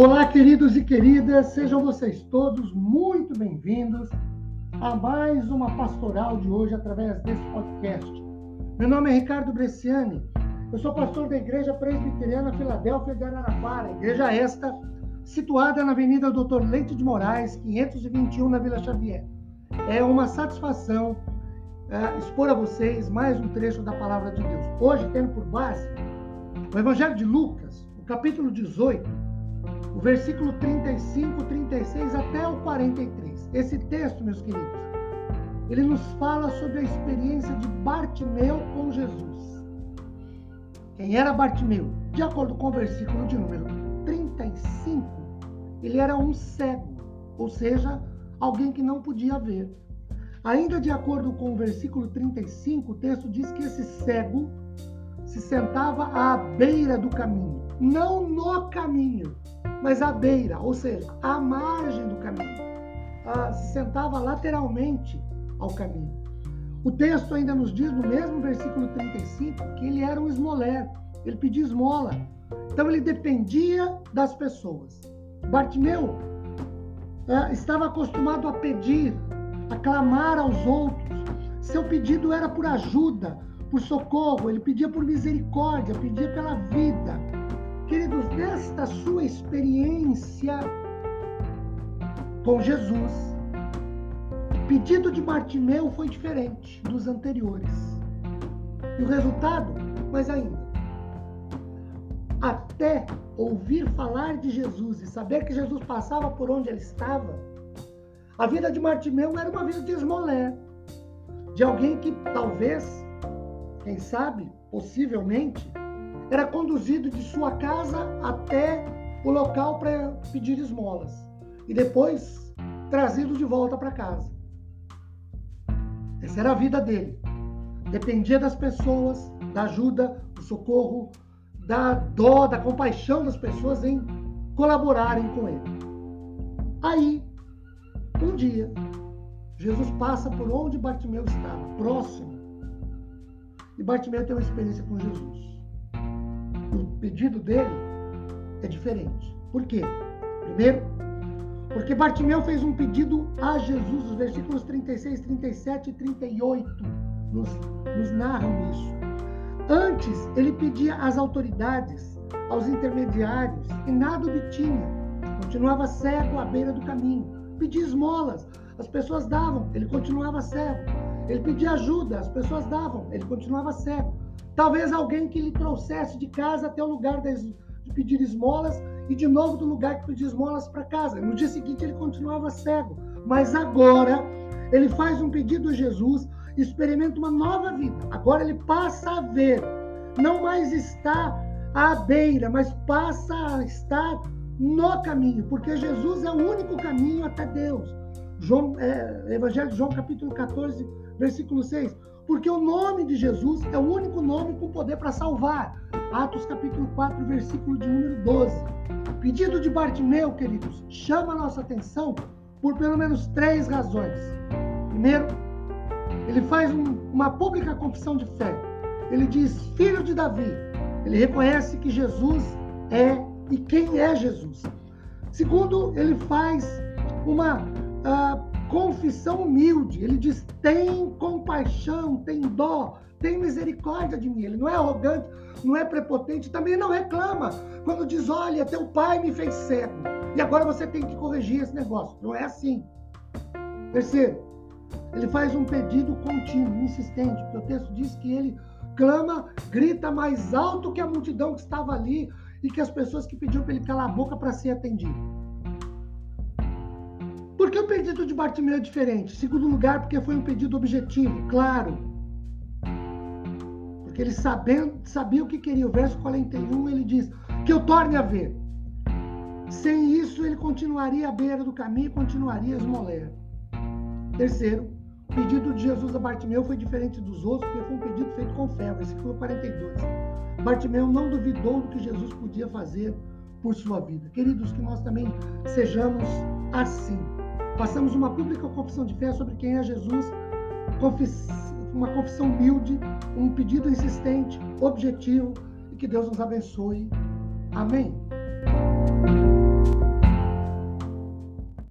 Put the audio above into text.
Olá, queridos e queridas, sejam vocês todos muito bem-vindos a mais uma pastoral de hoje através desse podcast. Meu nome é Ricardo Bresciani, eu sou pastor da Igreja Presbiteriana Filadélfia de Araraquara, igreja esta situada na Avenida Doutor Leite de Moraes, 521, na Vila Xavier. É uma satisfação é, expor a vocês mais um trecho da palavra de Deus. Hoje, tendo por base o Evangelho de Lucas, o capítulo 18, o versículo 35, 36 até o 43. Esse texto, meus queridos, ele nos fala sobre a experiência de Bartimeu com Jesus. Quem era Bartimeu? De acordo com o versículo de número 35, ele era um cego, ou seja, alguém que não podia ver. Ainda de acordo com o versículo 35, o texto diz que esse cego se sentava à beira do caminho, não no caminho, mas à beira, ou seja, à margem do caminho. Ah, se sentava lateralmente ao caminho. O texto ainda nos diz, no mesmo versículo 35, que ele era um esmoler, ele pedia esmola. Então ele dependia das pessoas. Bartimeu ah, estava acostumado a pedir, a clamar aos outros. Seu pedido era por ajuda, por socorro, ele pedia por misericórdia, pedia pela vida. Queridos, nesta sua experiência com Jesus, o pedido de Bartimeu foi diferente dos anteriores. E o resultado, mais ainda, até ouvir falar de Jesus e saber que Jesus passava por onde ele estava, a vida de Bartimeu era uma vida de esmolé, de alguém que talvez, quem sabe, possivelmente, era conduzido de sua casa até o local para pedir esmolas e depois trazido de volta para casa. Essa era a vida dele. Dependia das pessoas, da ajuda, do socorro, da dó, da compaixão das pessoas em colaborarem com ele. Aí, um dia, Jesus passa por onde Bartimeu estava, próximo. E Bartimeu tem uma experiência com Jesus o pedido dele é diferente. Por quê? Primeiro, porque Bartimeu fez um pedido a Jesus, os versículos 36, 37 e 38 nos, nos narram isso. Antes, ele pedia às autoridades, aos intermediários, e nada obtinha. Continuava cego à beira do caminho. Pedia esmolas, as pessoas davam, ele continuava cego. Ele pedia ajuda, as pessoas davam, ele continuava cego. Talvez alguém que lhe trouxesse de casa até o lugar de pedir esmolas e de novo do lugar que pedir esmolas para casa. No dia seguinte ele continuava cego, mas agora ele faz um pedido a Jesus, experimenta uma nova vida. Agora ele passa a ver, não mais está à beira, mas passa a estar no caminho, porque Jesus é o único caminho até Deus. João, é, Evangelho de João, capítulo 14, versículo 6 porque o nome de Jesus é o único nome com poder para salvar. Atos capítulo 4, versículo de número 12. O pedido de Bartimeu, queridos, chama a nossa atenção por pelo menos três razões. Primeiro, ele faz um, uma pública confissão de fé. Ele diz, filho de Davi. Ele reconhece que Jesus é e quem é Jesus. Segundo, ele faz uma confissão humilde. Ele diz: tem compaixão, tem dó, tem misericórdia de mim. Ele não é arrogante, não é prepotente, também não reclama. Quando diz: olha, teu pai me fez cego e agora você tem que corrigir esse negócio. Não é assim. Terceiro, ele faz um pedido contínuo, insistente, porque o texto diz que ele clama, grita mais alto que a multidão que estava ali e que as pessoas que pediam para ele calar a boca para ser atendido. Por que o pedido de Bartimeu é diferente? Segundo lugar, porque foi um pedido objetivo, claro. Porque ele sabendo, sabia o que queria. O verso 41 ele diz: Que eu torne a ver. Sem isso, ele continuaria à beira do caminho e continuaria esmoler. Terceiro, o pedido de Jesus a Bartimeu foi diferente dos outros, porque foi um pedido feito com fé. Versículo 42. Bartimeu não duvidou do que Jesus podia fazer por sua vida. Queridos, que nós também sejamos assim. Passamos uma pública confissão de fé sobre quem é Jesus, uma confissão humilde, um pedido insistente, objetivo, e que Deus nos abençoe. Amém.